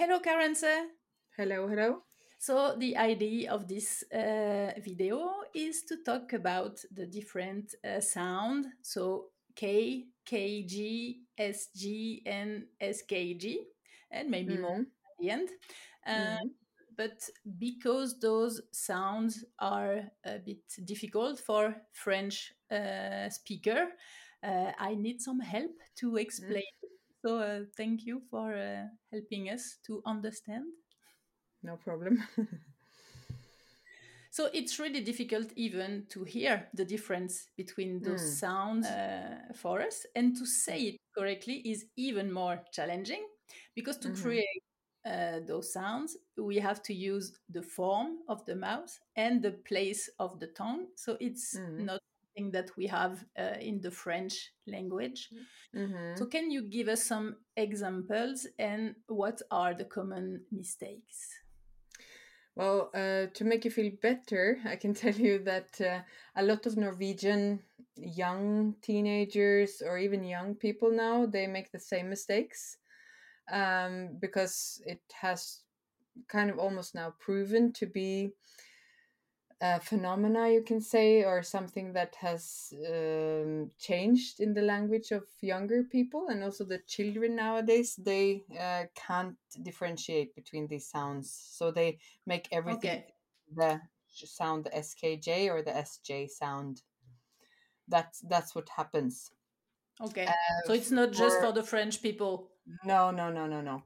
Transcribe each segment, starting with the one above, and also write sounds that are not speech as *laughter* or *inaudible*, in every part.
Hello, Karense. Hello, hello. So, the idea of this uh, video is to talk about the different uh, sound. So, K, KG, SG, and SKG, and maybe more Mm, at the end. Uh, mm, but because those sounds are a bit difficult for French uh, speaker, uh, I need some help to mm. explain. So uh, thank you for uh, helping us to understand. No problem. *laughs* So it's really difficult even to hear the difference between those Mm, sounds uh, for us, and to say it correctly is even more challenging because to mhm, create uh, those sounds, we have to use the form of the mouth and the place of the tongue. So it's mm, not something that we have uh, in the French language. So, mhm. can you give us some examples and what are the common mistakes? Well, uh, to make you feel better, I can *laughs* tell you that uh, a lot of Norwegian young teenagers or even young people now they make the same mistakes um, because it has kind of almost now proven to be a phenomena you can say or something that has um, changed in the language of younger people and also the children nowadays they uh, can't differentiate between these sounds. So they make everything Okay, the sound the skj or the sj sound. That's that's what happens. Okay. uh, So, it's not just for for the French people. no no no no no.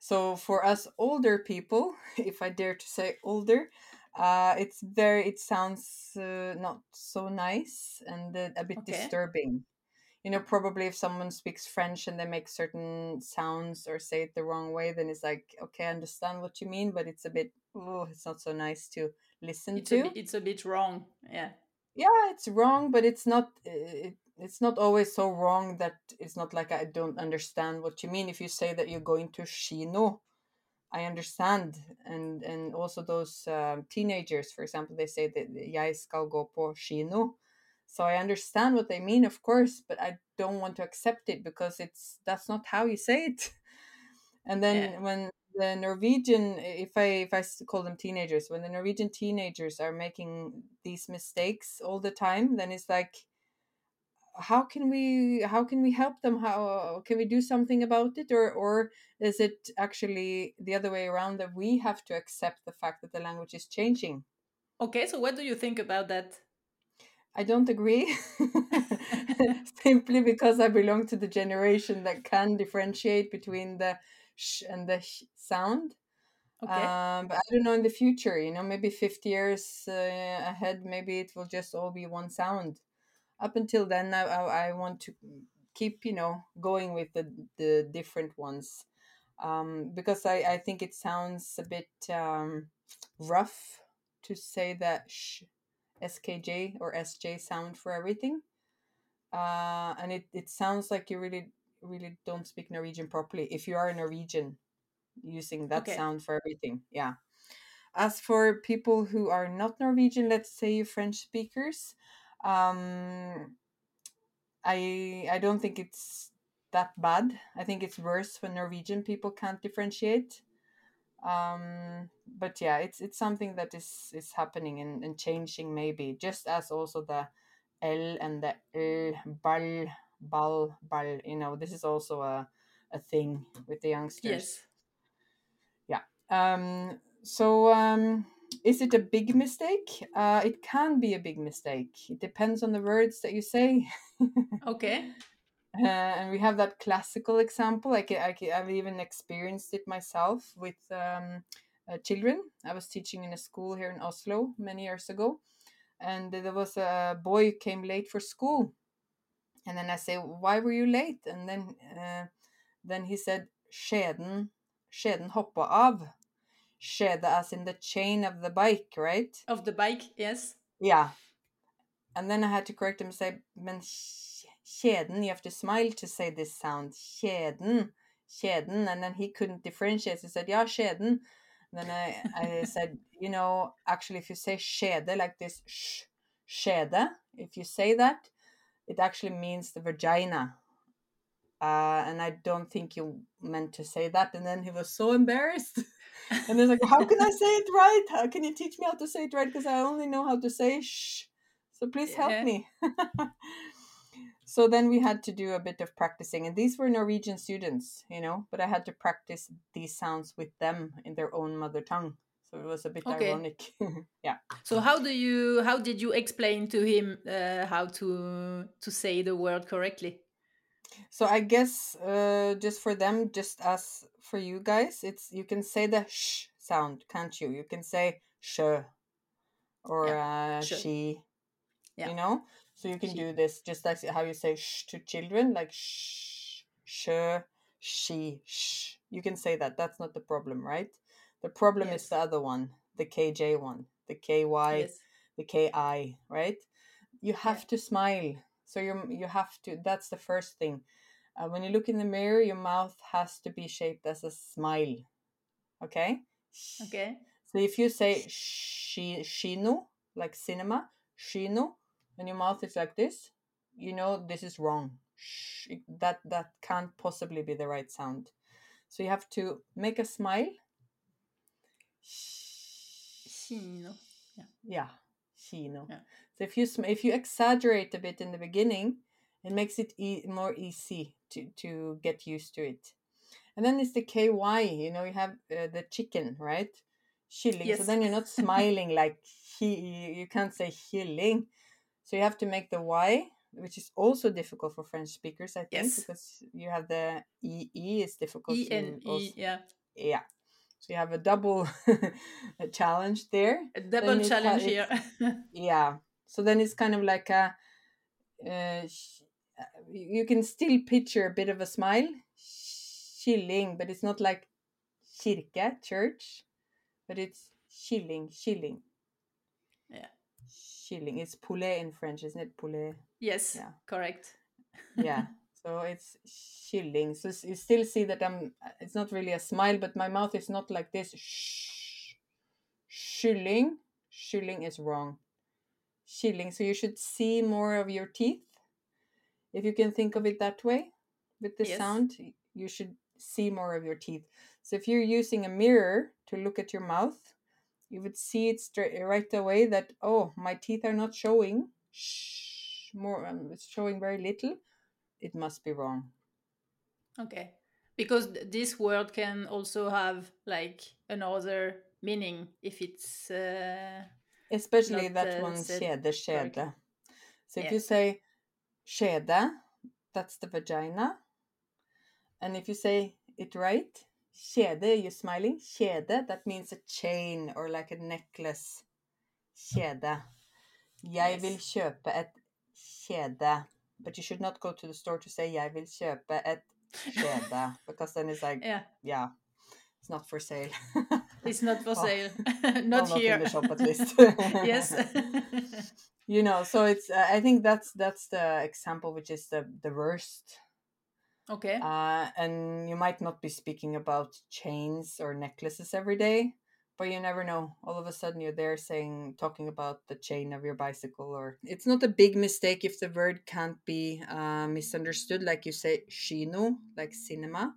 So for us older people *laughs* if i dare to say older uh, it's very it sounds uh, not so nice and uh, a bit Okay. disturbing you know probably if someone speaks french and they make certain sounds or say it the wrong way then it's like okay i understand what you mean but it's a bit oh it's not so nice to listen It's a to bit it's a bit wrong. Yeah. yeah it's wrong but it's not it, it's not always so wrong that it's not like i don't understand what you mean if you say that you're going to shino I understand, and and also those um, teenagers, for example, they say that jeg skal gå på kino, so I understand what they mean, of course, but I don't want to accept it because it's that's not how you say it. *laughs* And Yeah. then when the Norwegian, if I if I call them teenagers, when the Norwegian teenagers are making these mistakes all the time, then it's like how can we how can we help them? How can we do something about it? Or or is it actually the other way around that we have to accept the fact that the language is changing? Okay, so what do you think about that? i don't agree. *laughs* Simply because i belong to the generation that can differentiate between the sh and the sh sound. Okay. um, but i don't know in the future you know maybe 50 years uh, ahead maybe it will just all be one sound up until then I, I, I want to keep you know going with the the different ones. Um, because I, I think it sounds a bit um, rough to say that sh, skj or sj sound for everything. Uh, and it, it sounds like you really really don't speak norwegian properly if you are a norwegian using that Okay. sound for everything. Yeah. As for people who are not norwegian let's say french speakers um, I I don't think it's that bad. I think it's worse when Norwegian people can't differentiate. Um, but yeah, it's it's something that is is happening and, and changing maybe, just as also the L and the L, bal bal bal. You know, this is also a a thing with the youngsters. Yes. Yeah. Um, so um, is it a big mistake? Uh, it can be a big mistake. It depends on the words that you say. *laughs* Okay. Uh, and we have that classical example. I can, I can, I've even experienced it myself with um, uh, children. I was teaching in a school here in Oslo many years ago, and there was a boy who came late for school. And then I say, "Why were you late?" And then uh, then he said, "Skjeden, skjeden hoppa av." Skjede as in the chain of the bike, right? Of the bike, yes. Yeah. And then I had to correct him and say, men kjeden, you have to smile to say this sound. Kjeden, kjeden. And then he couldn't differentiate. He said, yeah. And then I, I said, *laughs* you know, actually, if you say skjede like this, sh, if you say that, it actually means the vagina. Uh, and I don't think you meant to say that. And then he was so embarrassed. *laughs* and he's like, How can I say it right? How can you teach me how to say it right? Because I only know how to say shh. So please help Yeah. me. *laughs* so then we had to do a bit of practicing. And these were Norwegian students, you know, but I had to practice these sounds with them in their own mother tongue. So it was a bit Okay. ironic. *laughs* yeah. So how do you how did you explain to him uh, how to to say the word correctly? So I guess uh, just for them, just as for you guys, it's you can say the sh sound, can't you? You can say sh or uh, sh. she. Yeah. You know, so you can She. do this just like how you say sh to children, like sh, sh, she, sh. You can say that. That's not the problem, right? The problem Yes. is the other one, the KJ one, the KY, Yes. the KI, right? You have to smile. So you you have to. That's the first thing. Uh, when you look in the mirror, your mouth has to be shaped as a smile. Okay. Okay. So if you say shi shino, like cinema, shino, and your mouth is like this, you know this is wrong. Sh- that that can't possibly be the right sound. So you have to make a smile. Shino. Yeah, shino. Yeah. So if you if you exaggerate a bit in the beginning, it makes it e- more easy to to get used to it. And then it's the ky. You know, you have uh, the chicken, right? Shilling. So then you're not *laughs* smiling like he. You can't say shilling. So you have to make the y, which is also difficult for French speakers, I think, Yes. because you have the e e is difficult. E N E. Yeah. yeah. So you have a double a *laughs* challenge there. A double ha- challenge here. *laughs* Yeah. So then it's kind of like a. Uh, sh- uh, you can still picture a bit of a smile, shilling, but it's not like kirke, church, but it's shilling, shilling. Yeah. Shilling. It's poulet in French, isn't it? Poulet. yes. Yeah. Correct. Yeah. *laughs* so it's shilling. So you still see that I'm. It's not really a smile, but my mouth is not like this. Shh. Shilling. Shilling is wrong. Shilling. So you should see more of your teeth. If you can think of it that way, with the Yes. sound, you should see more of your teeth. So if you're using a mirror to look at your mouth, you would see it straight right away that oh, my teeth are not showing. Shh, more. Um, it's showing very little. It must be wrong. Okay. Because th- this word can also have like another meaning if it's uh, Especially that one, skede, skede. So if Yeah. you say skede, that's the vagina. And if you say it right, skede, you're smiling. Skede, that means a chain or like a necklace. Skede. Jeg vil kjøpe et skjede. But you should not go to the store to say jeg vil kjøpe et skjede. Because then it's like, yeah, yeah, it's not for sale. *laughs* it's not for Oh, sale. *laughs* not here. in the shop at least. *laughs* yes. *laughs* you know so it's uh, i think that's that's the example which is the the worst okay. uh and you might not be speaking about chains or necklaces every day but you never know all of a sudden you're there saying talking about the chain of your bicycle or it's not a big mistake if the word can't be uh, misunderstood like you say shino like cinema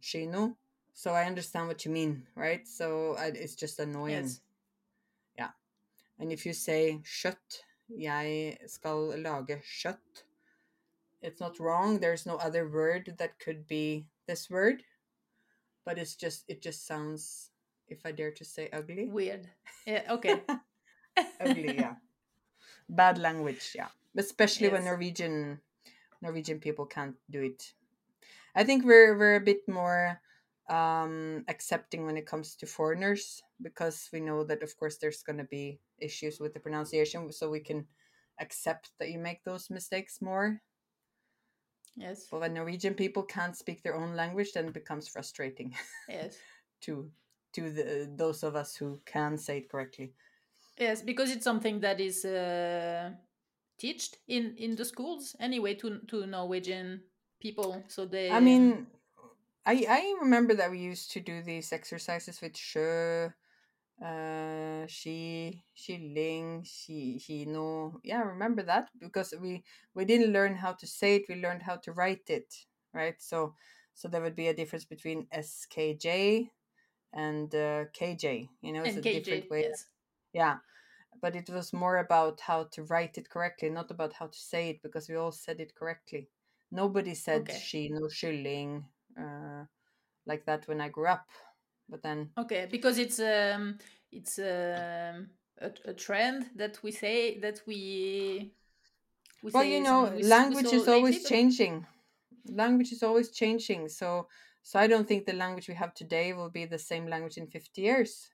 shino so i understand what you mean right so I, it's just annoying yes. And if you say kjøtt, jeg skal lage kjøtt, it's not wrong. There's no other word that could be this word, but it's just it just sounds, if I dare to say, ugly. Weird. *laughs* Yeah. Okay. ugly, yeah. Bad language, yeah. Especially when Norwegian Norwegian people can't do it. I think we're we're a bit more um accepting when it comes to foreigners because we know that of course there's going to be issues with the pronunciation so we can accept that you make those mistakes more Yes. but when norwegian people can't speak their own language then it becomes frustrating Yes. *laughs* to to the those of us who can say it correctly Yes, because it's something that is uh, taught in in the schools anyway to to Norwegian people. So they. i mean i i remember that we used to do these exercises with sjø uh she ling, she he no yeah I remember that because we we didn't learn how to say it we learned how to write it right? So so there would be a difference between SKJ and uh, KJ. You know, it's And a KJ, different way. yes. Yeah, but it was more about how to write it correctly, not about how to say it, because we all said it correctly. Nobody said Okay. skin or kylling uh, like that when I grew up. But then, Okay, because it's um it's um a, a trend that we say that we we well, say you know, some we, s- we language is lately, always but changing. Language is always changing. So, so I don't think the language we have today will be the same language in fifty years.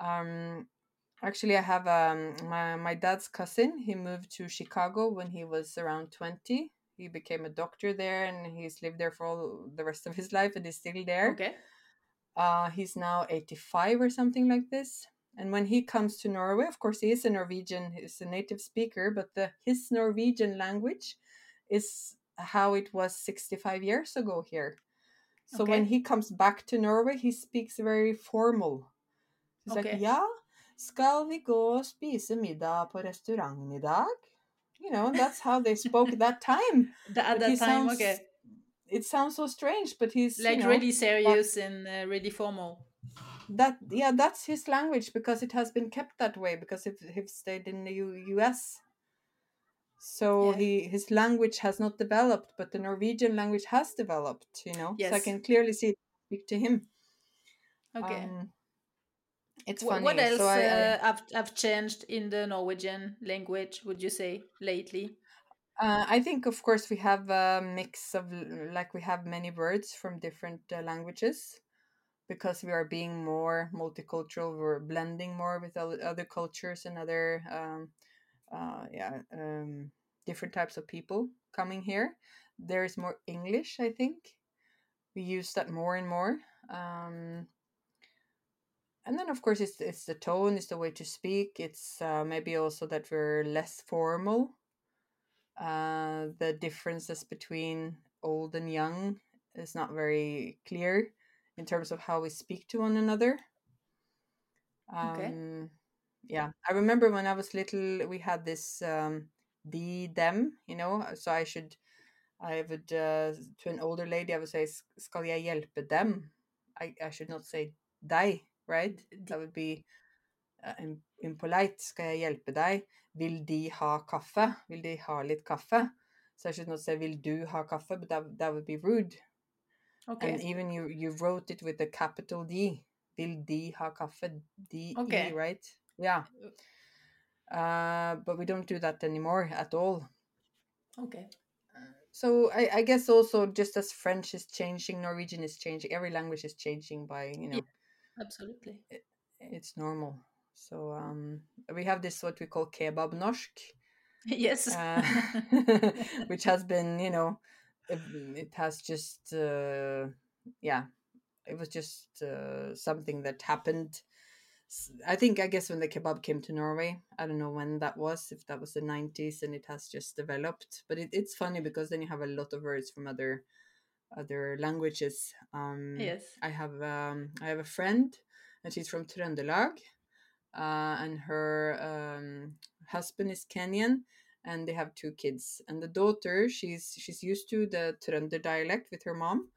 Um, actually, I have um my my dad's cousin. He moved to Chicago when he was around twenty. He became a doctor there, and he's lived there for all the rest of his *laughs* life, and is still there. okay. Uh, he's now 85 or something like this. And when he comes to Norway, of course, he is a Norwegian, he's a native speaker, but the, his Norwegian language is how it was 65 years ago here. So when he comes back to Norway, he speaks very formal. He's like, yeah skal vi gå og spise middag på restauranten i dag? You know, that's how they spoke at that *laughs* time. Th- at But that time, sounds, okay. it sounds so strange, but he's, Like you know, really serious and uh, really formal. that yeah that's his language because it has been kept that way because if he stayed in the U- us so Yeah. he his language has not developed but the norwegian language has developed you know so i can clearly see speak to him Okay. um it's funny what else so I, uh, have have changed in the Norwegian language? Would you say lately? uh, I think, of course, we have a mix of like we have many words from different uh, languages because we are being more multicultural. We're blending more with other cultures and other, um, uh, yeah, um, different types of people coming here. There is more English, I think. We use that more and more. Um, and then, of course, it's it's the tone, it's the way to speak. It's uh, maybe also that we're less formal uh, the differences between old and young is not very clear in terms of how we speak to one another. Okay. Um, yeah, I remember when I was little, we had this um, the them, you know. So I should, I would uh, to an older lady, I would say, "S- "Skal jeg hjelpe dem?" I I should not say deg, right? That would be uh, im- impolite. Skal jeg hjelpe deg? Vil de ha kaffe? Vil de ha litt kaffe? So I should not say vil du ha kaffe, but that, that would be rude. Okay. And even you you wrote it with a capital D. Vil de ha kaffe? D E, Okay. right? Yeah. Uh, but we don't do that anymore at all. Okay. So I, I guess also just as French is changing, Norwegian is changing, every language is changing by you know Yeah. Absolutely. it's normal. So um, we have this what we call kebab norsk, *laughs* yes. uh, *laughs* *laughs* which has been you know it, it has just uh, yeah it was just uh, something that happened I think i guess when the kebab came to norway i don't know when that was if that was the 90s and it has just developed but it, it's funny because then you have a lot of words from other other languages um yes. i have um i have a friend and she's from Trøndelag uh, and her um, husband is Kenyan, and they have two kids. And the daughter, she's she's used to the Trønder dialect with her mom,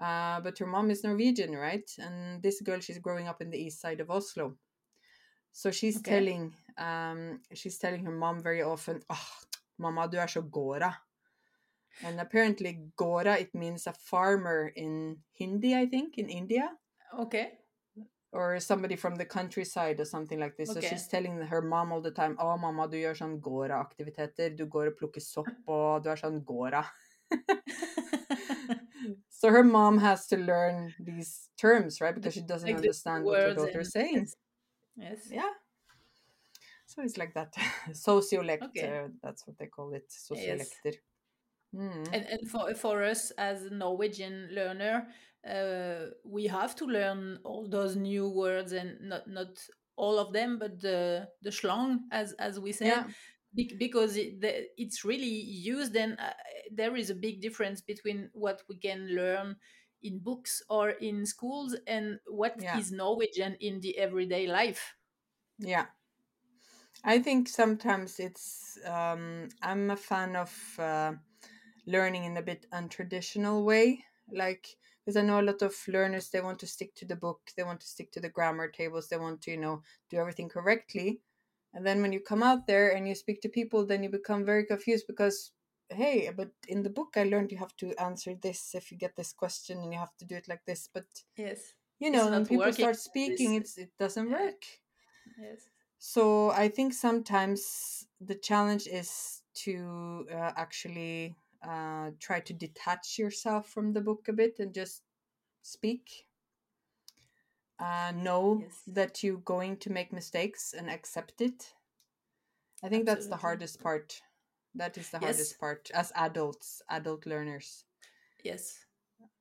uh, but her mom is Norwegian, right? And this girl, she's growing up in the east side of Oslo, so she's Okay. telling um, she's telling her mom very often, "Oh, mamma, du er så gåra." And apparently, gora it means a farmer in Hindi, I think, in India Okay. or somebody from the countryside or something like this. Okay. So she's telling her mom all the time, å mamma, du gjør sånn gåra-aktiviteter, du går og plukker sopp, og du er sånn Gora. *laughs* so her mom has to learn these terms, right? Because she doesn't Like understand what her daughter is saying. yes. Yes. Yeah. So it's like that. *laughs* Sociolect, Okay. uh, that's what they call it. Sociolekter. Mm. And, and for, for us as a Norwegian learner, uh, we have to learn all those new words and not not all of them, but the the slang, as as we say, Yeah. bec- because it, the, it's really used. And uh, there is a big difference between what we can learn in books or in schools and what is Yeah. Norwegian in the everyday life. Yeah. I think sometimes it's um I'm a fan of uh, learning in a bit untraditional way like because i know a lot of learners they want to stick to the book they want to stick to the grammar tables they want to you know do everything correctly. And then when you come out there and you speak to people then you become very confused because hey but in the book i learned you have to answer this if you get this question and you have to do it like this. But yes. you know when people start speaking it's it doesn't yeah. work. Yes. So i think sometimes the challenge is to uh, actually uh, try to detach yourself from the book a bit and just speak. Uh, know yes. that you're going to make mistakes and accept it. I think Absolutely. that's the hardest part. That is the yes. hardest part as adults adult learners. Yes.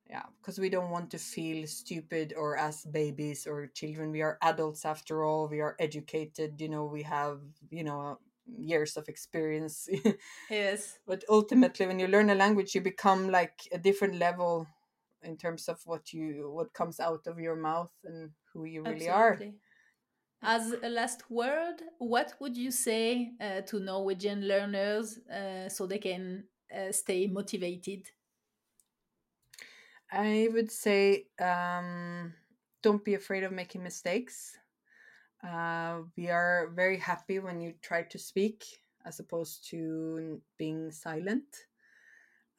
Yeah because we don't want to feel stupid or as babies or children. We are adults after all. We are educated. You know we have you know years of experience yes *laughs* but ultimately when you learn a language you become like a different level in terms of what you what comes out of your mouth and who you really Absolutely. are as a last word what would you say uh, to norwegian learners uh, so they can uh, stay motivated I would say um, don't be afraid of making mistakes. Uh, we are very happy when you try to speak as opposed to being silent.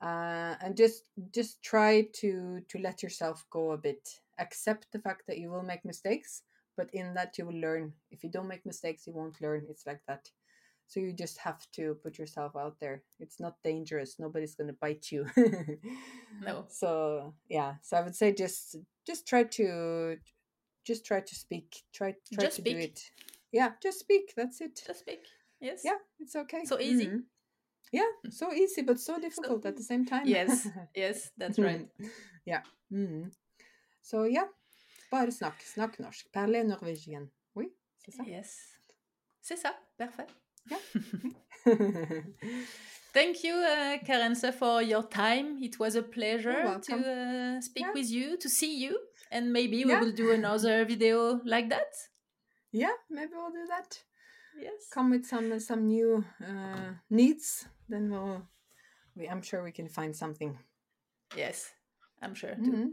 Uh, and just just try to to let yourself go a bit. Accept the fact that you will make mistakes, but in that you will learn. If you don't make mistakes, you won't learn. It's like that. So you just have to put yourself out there. It's not dangerous. Nobody's going to bite you. *laughs* no. So, yeah. So I would say just just try to just try to speak. Try try just to speak. do it. Yeah, just speak. That's it. Just speak. Yes. Yeah, it's okay. So easy. Mm-hmm. Yeah, so easy but so *laughs* difficult so, at the same time. Yes. *laughs* Yes, that's right. yeah. Mm. So yeah. Bare snakk. Snakk norsk. Parle norvégien. Oui, c'est ça. Yes. C'est ça. Parfait. Yeah. *laughs* Thank you, uh, Karense, for your time. It was a pleasure to uh, speak yeah. with you, to see you, and maybe we yeah. will do another video like that. Yeah, maybe we'll do that. Yes. Come with some some new uh, needs, then we'll. We, I'm sure we can find something. Yes, I'm sure too. Mm -hmm.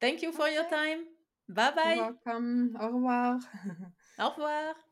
Thank you for okay. your time. Bye bye. You're welcome. Au revoir. *laughs* Au revoir.